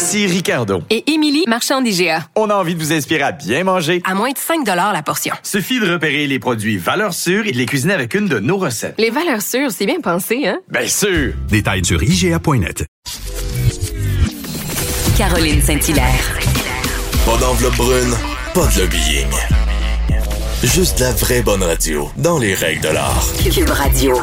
Ici Ricardo. Et Émilie, marchand d'IGA. On a envie de vous inspirer à bien manger. À moins de 5 la portion. Suffit de repérer les produits valeurs sûres et de les cuisiner avec une de nos recettes. Les valeurs sûres, c'est bien pensé, hein? Bien sûr! Détails sur IGA.net. Caroline Saint-Hilaire. Pas d'enveloppe brune, pas de lobbying. Juste la vraie bonne radio, dans les règles de l'art. Cube Radio.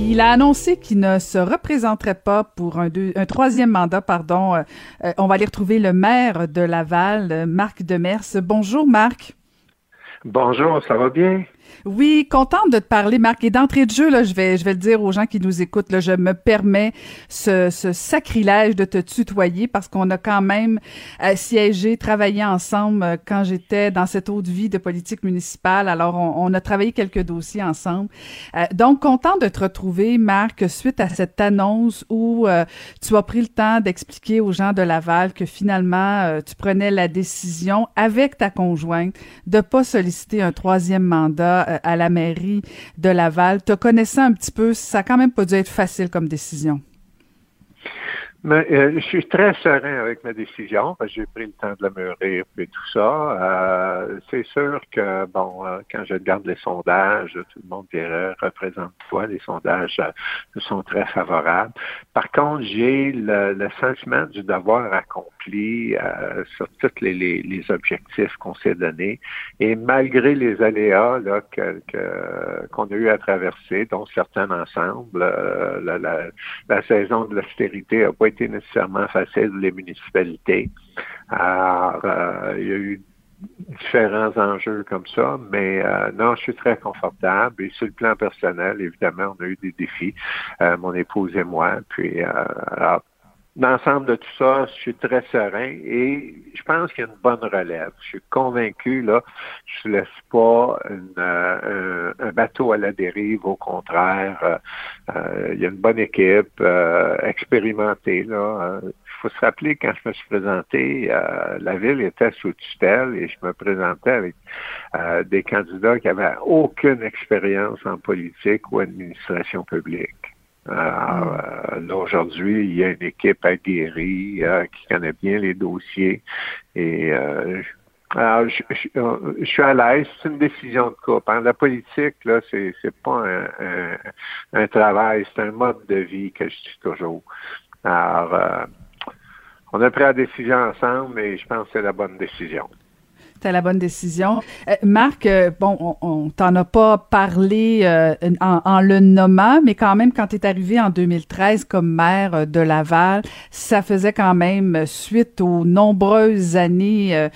Il a annoncé qu'il ne se représenterait pas pour un, troisième mandat. Pardon. Euh, euh, on va aller retrouver le maire de Laval, Marc Demers. Bonjour, Marc. Bonjour, ça va bien? Oui, contente de te parler, Marc. Et d'entrée de jeu, là, je vais, je vais le dire aux gens qui nous écoutent, là, je me permets ce, sacrilège de te tutoyer parce qu'on a quand même euh, siégé, travaillé ensemble euh, quand j'étais dans cette autre vie de politique municipale. Alors, on, a travaillé quelques dossiers ensemble. Euh, donc, content de te retrouver, Marc, suite à cette annonce où tu as pris le temps d'expliquer aux gens de Laval que finalement, tu prenais la décision avec ta conjointe de pas solliciter un troisième mandat euh, à la mairie de Laval. Te connaissant un petit peu, ça a quand même pas dû être facile comme décision. Euh, je suis très serein avec ma décision. J'ai pris le temps de la mûrir et tout ça. Euh, c'est sûr que, bon, euh, quand je regarde les sondages, tout le monde dirait, représente toi, les sondages sont très favorables. Par contre, j'ai le, le, sentiment du devoir accompli sur tous les, les, les objectifs qu'on s'est donnés. Et malgré les aléas là, que, qu'on a eu à traverser, dont certains ensemble, la, la, la saison de l'austérité a pas été nécessairement facile les municipalités. Alors, euh, il y a eu différents enjeux comme ça, mais euh, non, je suis très confortable. Et sur le plan personnel, évidemment, on a eu des défis, euh, mon épouse et moi. Puis, alors, l'ensemble de tout ça, je suis très serein et je pense qu'il y a une bonne relève. Je suis convaincu, là, je ne laisse pas euh, un, bateau à la dérive, au contraire. Euh, euh, il y a une bonne équipe expérimentée. Là. Il faut se rappeler, quand je me suis présenté, la ville était sous tutelle et je me présentais avec des candidats qui avaient aucune expérience en politique ou administration publique. Euh, là, aujourd'hui, il y a une équipe aguerrie euh, qui connaît bien les dossiers. Et euh, alors, je, suis à l'aise. C'est une décision de couple. Hein. La politique, là, c'est, c'est pas un, un, travail, c'est un mode de vie que je suis toujours. Alors, on a pris la décision ensemble et je pense que c'est la bonne décision. C'était la bonne décision. Euh, Marc, euh, bon, on, on t'en a pas parlé euh, en, le nommant, mais quand même, quand tu es arrivé en 2013 comme maire de Laval, ça faisait quand même suite aux nombreuses années,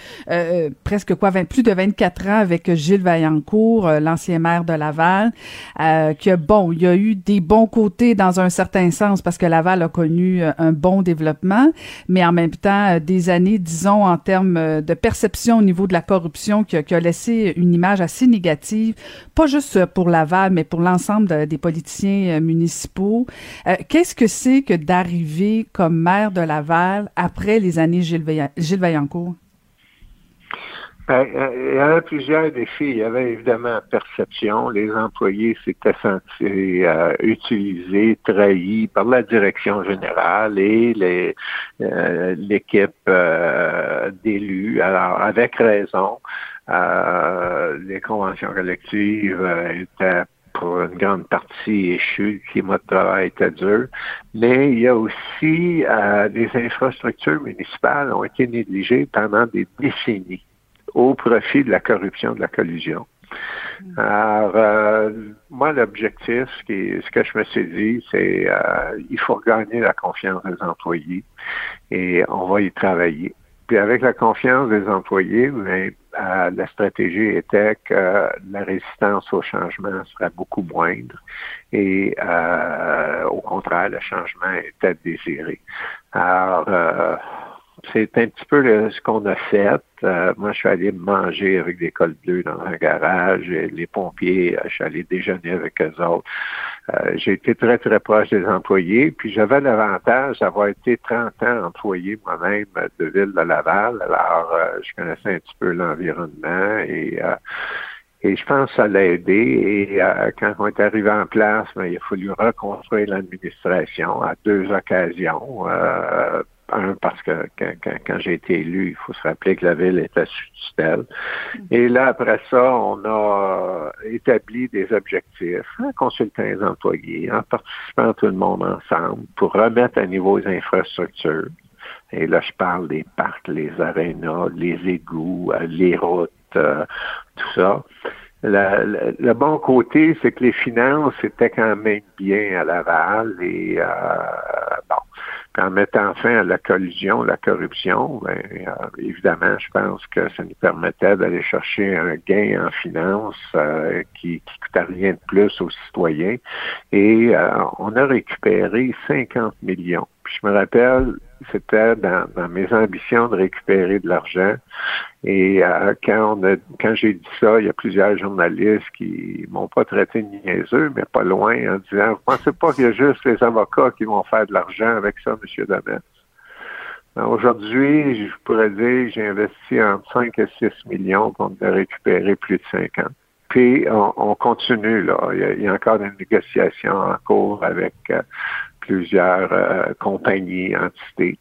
presque quoi, plus de 24 ans avec Gilles Vaillancourt, l'ancien maire de Laval, que bon, il y a eu des bons côtés dans un certain sens parce que Laval a connu un bon développement, mais en même temps, des années, disons, en termes de perception au niveau de la corruption qui a, laissé une image assez négative, pas juste pour Laval, mais pour l'ensemble des politiciens euh, municipaux. Euh, qu'est-ce que c'est que d'arriver comme maire de Laval après les années Gilles, Vaillancourt? Ben, euh, il y avait plusieurs défis. Il y avait évidemment perception. Les employés s'étaient sentis euh, utilisés, trahis par la direction générale et les, euh, l'équipe d'élus. Alors, avec raison, les conventions collectives étaient pour une grande partie échues, le climat de travail était dur, mais il y a aussi des infrastructures municipales ont été négligées pendant des décennies au profit de la corruption, de la collusion. Alors, euh, moi, l'objectif, ce que je me suis dit, c'est euh, il faut gagner la confiance des employés et on va y travailler. Puis avec la confiance des employés, ben, euh, la stratégie était que la résistance au changement serait beaucoup moindre et euh, au contraire, le changement était désiré. Alors, euh, c'est un petit peu ce qu'on a fait. Euh, moi, je suis allé manger avec des cols bleus dans un garage. Et les pompiers, je suis allé déjeuner avec eux autres. Euh, j'ai été très, très proche des employés. Puis j'avais l'avantage d'avoir été 30 ans employé moi-même de Ville de Laval. Alors, euh, je connaissais un petit peu l'environnement et et je pense que ça l'a aidé. Et quand on est arrivé en place, ben, il a fallu reconstruire l'administration à deux occasions. Euh, un, parce que quand, j'ai été élu, il faut se rappeler que la ville était sous tutelle. Et là, après ça, on a établi des objectifs en consultant les employés, en participant tout le monde ensemble pour remettre à niveau les infrastructures. Et là, je parle des parcs, les arénas, les égouts, euh, les routes, euh, tout ça. Le, bon côté, c'est que les finances étaient quand même bien à Laval et euh, bon, en mettant fin à la collusion, la corruption, ben, euh, évidemment, je pense que ça nous permettait d'aller chercher un gain en finance euh, qui ne coûtait rien de plus aux citoyens. Et euh, on a récupéré 50 millions. Puis je me rappelle, c'était dans, mes ambitions de récupérer de l'argent. Et euh, quand quand j'ai dit ça, il y a plusieurs journalistes qui m'ont pas traité de niaiseux, mais pas loin, en disant Vous pensez pas qu'il y a juste les avocats qui vont faire de l'argent avec ça, M. Damet? Ben, aujourd'hui, je pourrais dire j'ai investi entre 5 et 6 millions pour récupérer plus de 50. Puis on, continue, là. Il y, a, encore des négociations en cours avec euh, plusieurs euh, compagnies, entités.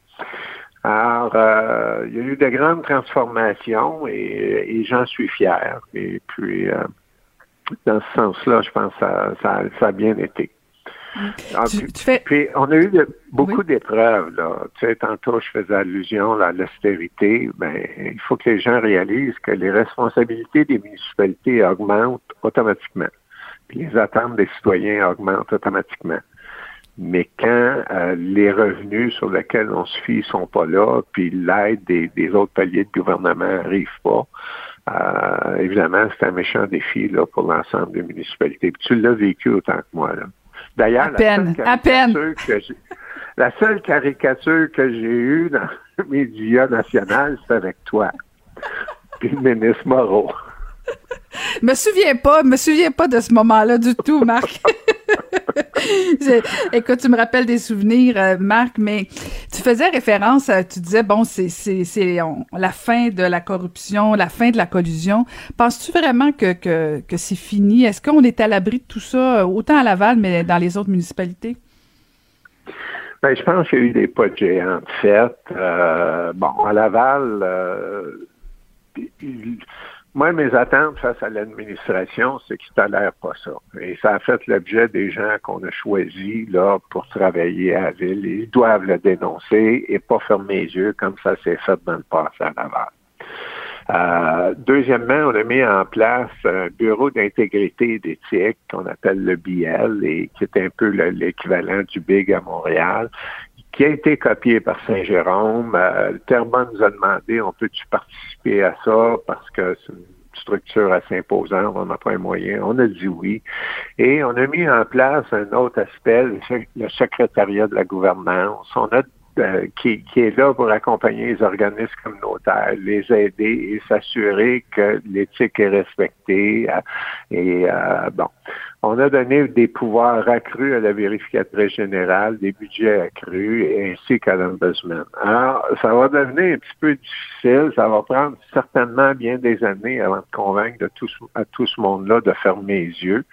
Alors, euh, il y a eu de grandes transformations et, j'en suis fier. Et puis, euh, dans ce sens-là, je pense que ça, a bien été. Ah, puis, on a eu beaucoup d'épreuves. Là. Tu sais, tantôt, je faisais allusion à l'austérité. Ben, il faut que les gens réalisent que les responsabilités des municipalités augmentent automatiquement. Puis les attentes des citoyens augmentent automatiquement. Mais quand euh, les revenus sur lesquels on se fie sont pas là, puis l'aide des, autres paliers de gouvernement n'arrive pas, euh, évidemment, c'est un méchant défi là, pour l'ensemble des municipalités. Puis tu l'as vécu autant que moi. D'ailleurs, à peine, la seule caricature que j'ai eue dans les médias nationaux, c'est avec toi. Puis le ministre Moreau. me souviens pas, me souviens pas de ce moment-là du tout, Marc. Écoute, tu me rappelles des souvenirs, euh, Marc, mais tu faisais référence, à, tu disais, bon, c'est la fin de la corruption, la fin de la collusion. Penses-tu vraiment que, c'est fini? Est-ce qu'on est à l'abri de tout ça, autant à Laval, mais dans les autres municipalités? Ben, je pense qu'il y a eu des pas de géants de fait. Euh, bon, à Laval, euh, moi, mes attentes face à l'administration, c'est qu'ils tolèrent pas ça. Et ça a fait l'objet des gens qu'on a choisis là pour travailler à la ville. Ils doivent le dénoncer et pas fermer les yeux comme ça s'est fait dans le passé à Laval. Euh, deuxièmement, on a mis en place un bureau d'intégrité et d'éthique qu'on appelle le BL et qui est un peu l'équivalent du BIG à Montréal qui a été copié par Saint-Jérôme. Euh, Terrebonne nous a demandé, on peut-tu participer à ça parce que c'est une structure assez imposante, on n'a pas un moyen. On a dit oui. Et on a mis en place un autre aspect, le secrétariat de la gouvernance. On a euh, qui, qui, est là pour accompagner les organismes communautaires, les aider et s'assurer que l'éthique est respectée. Euh, et euh, bon, on a donné des pouvoirs accrus à la vérificatrice générale, des budgets accrus, ainsi qu'à l'ombudsman. Alors, ça va devenir un petit peu difficile, ça va prendre certainement bien des années avant de convaincre de tout, à tout ce monde-là de fermer les yeux.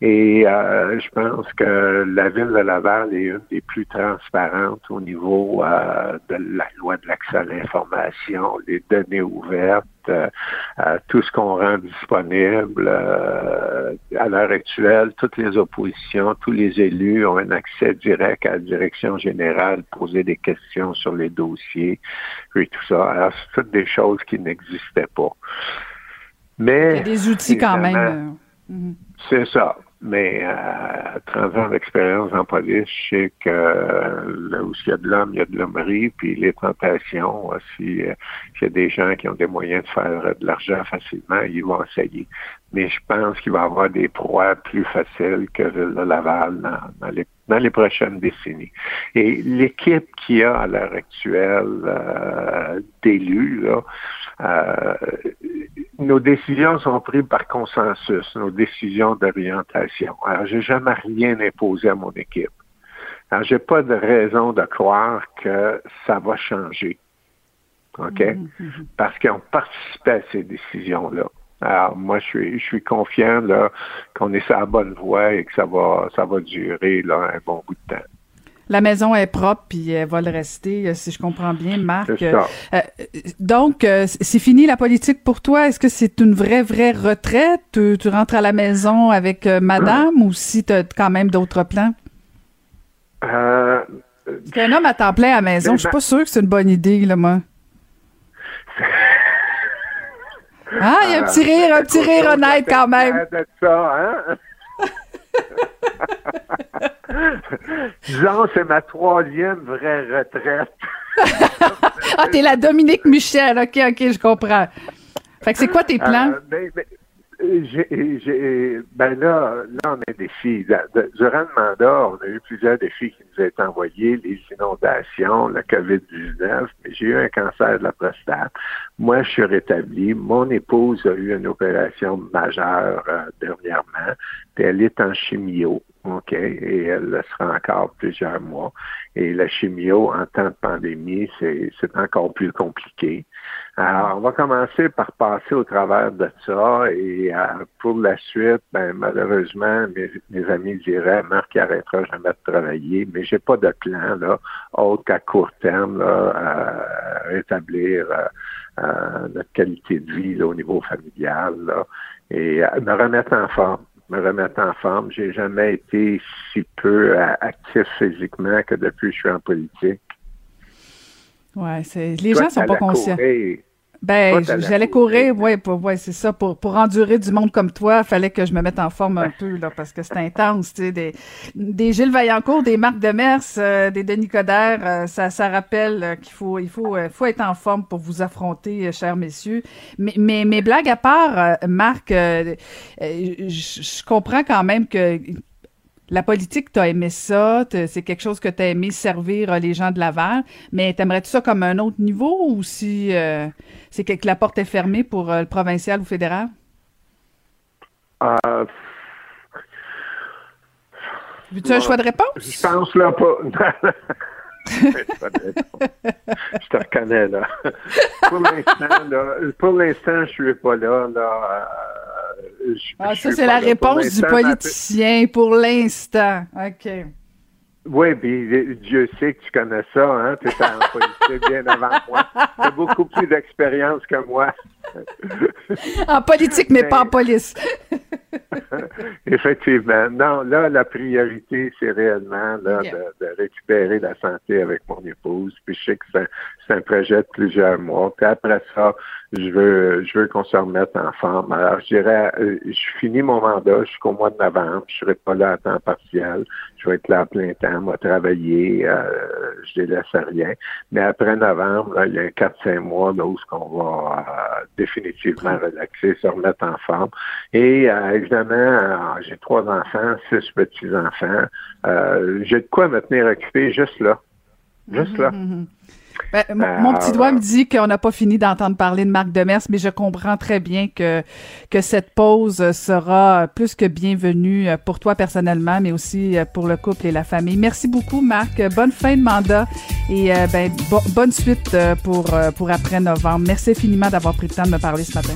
Et euh, je pense que la ville de Laval est une des plus transparentes au niveau euh, de la loi de l'accès à l'information, les données ouvertes, tout ce qu'on rend disponible euh, à l'heure actuelle, toutes les oppositions, tous les élus ont un accès direct à la direction générale, poser des questions sur les dossiers et tout ça. Alors, c'est toutes des choses qui n'existaient pas. Mais il y a des outils quand même. Euh, c'est ça. Mais à 30 ans d'expérience en police, je sais que là où il y a de l'homme, il y a de l'hommerie, puis les tentations, si il y a des gens qui ont des moyens de faire de l'argent facilement, ils vont essayer. Mais je pense qu'il va y avoir des proies plus faciles que le Laval dans, les dans les prochaines décennies. Et l'équipe qui a à l'heure actuelle euh, d'élus, là, euh, nos décisions sont prises par consensus, nos décisions d'orientation. Alors, j'ai jamais rien imposé à mon équipe. Alors, j'ai pas de raison de croire que ça va changer. OK? Mm-hmm. Parce qu'on participé à ces décisions-là. Alors, moi, je suis, je suis confiant là, qu'on est sur la bonne voie et que ça va, ça va durer là, un bon bout de temps. La maison est propre, puis elle va le rester, euh, si je comprends bien, Marc. Euh, donc, euh, c'est fini la politique pour toi? Est-ce que c'est une vraie, vraie retraite? Tu, tu, rentres à la maison avec madame ou si tu as quand même d'autres plans? Euh, un homme à temps plein à la maison, je suis pas sûr que c'est une bonne idée, là, moi. Ah, il y a un petit rire, un petit rire honnête quand même. Ça, hein? Disons, c'est ma troisième vraie retraite. ah, t'es la Dominique Michel. OK, OK, je comprends. Fait que c'est quoi tes plans? Euh, ben, j'ai, ben là, là, on a des défis. Durant le mandat, on a eu plusieurs défis qui nous ont été envoyés, les inondations, la COVID-19, mais j'ai eu un cancer de la prostate. Moi, je suis rétabli. Mon épouse a eu une opération majeure euh, dernièrement, puis elle est en chimio. OK, et elle le sera encore plusieurs mois. Et la chimio, en temps de pandémie, c'est encore plus compliqué. Alors, on va commencer par passer au travers de ça et euh, pour la suite, ben, malheureusement, mes, amis diraient, Marc arrêtera jamais de travailler, mais j'ai pas de plan là, autre qu'à court terme là, à rétablir euh, euh, notre qualité de vie au niveau familial là, et me remettre en forme me remettre en forme. J'ai jamais été si peu actif physiquement que depuis que je suis en politique. Ouais, c'est les gens sont pas conscients. Ben, j'allais courir, ouais, pour, ouais, c'est ça. Pour, pour endurer du monde comme toi, fallait que je me mette en forme un peu, là, parce que c'est intense, tu sais, des, des Gilles Vaillancourt, des Marc Demers, euh, des Denis Coderre, euh, ça, ça rappelle euh, qu'il faut, il faut, faut être en forme pour vous affronter, chers messieurs. Mais, mais, mais blague à part, Marc, je comprends quand même que la politique, tu as aimé ça, c'est quelque chose que tu as aimé servir euh, les gens de Laval, mais t'aimerais-tu ça comme un autre niveau ou si euh, c'est que la porte est fermée pour euh, le provincial ou fédéral? Euh... Veux-tu un choix de réponse? Je pense là pas. je te reconnais là. pour l'instant, là, pour l'instant, je suis pas là. là ah, ça, c'est la réponse du politicien pour l'instant. OK. Oui, puis Dieu sait que tu connais ça, hein? Tu es en politique bien avant moi. Tu as beaucoup plus d'expérience que moi. En politique, mais, pas en police. Effectivement. Non, là, la priorité, c'est réellement là, de, récupérer la santé avec mon épouse. Puis je sais que c'est un projet de plusieurs mois. Puis après ça, je veux je veux qu'on se remette en forme. Alors, je dirais, euh, je finis mon mandat jusqu'au mois de novembre. Je serai pas là à temps partiel. Je vais être là à plein temps. Vais travailler. Euh, je délaisse rien. Mais après novembre, là, il y a un 4-5 mois là, où qu'on va euh, définitivement relaxer, se remettre en forme. Et euh, évidemment, j'ai trois enfants, six petits-enfants. j'ai de quoi me tenir occupé juste là. Juste là. Ben, mon, petit doigt me dit qu'on n'a pas fini d'entendre parler de Marc Demers, mais je comprends très bien que, que cette pause sera plus que bienvenue pour toi personnellement, mais aussi pour le couple et la famille. Merci beaucoup, Marc. Bonne fin de mandat et euh, ben, bonne suite euh, pour, euh, pour après novembre. Merci infiniment d'avoir pris le temps de me parler ce matin.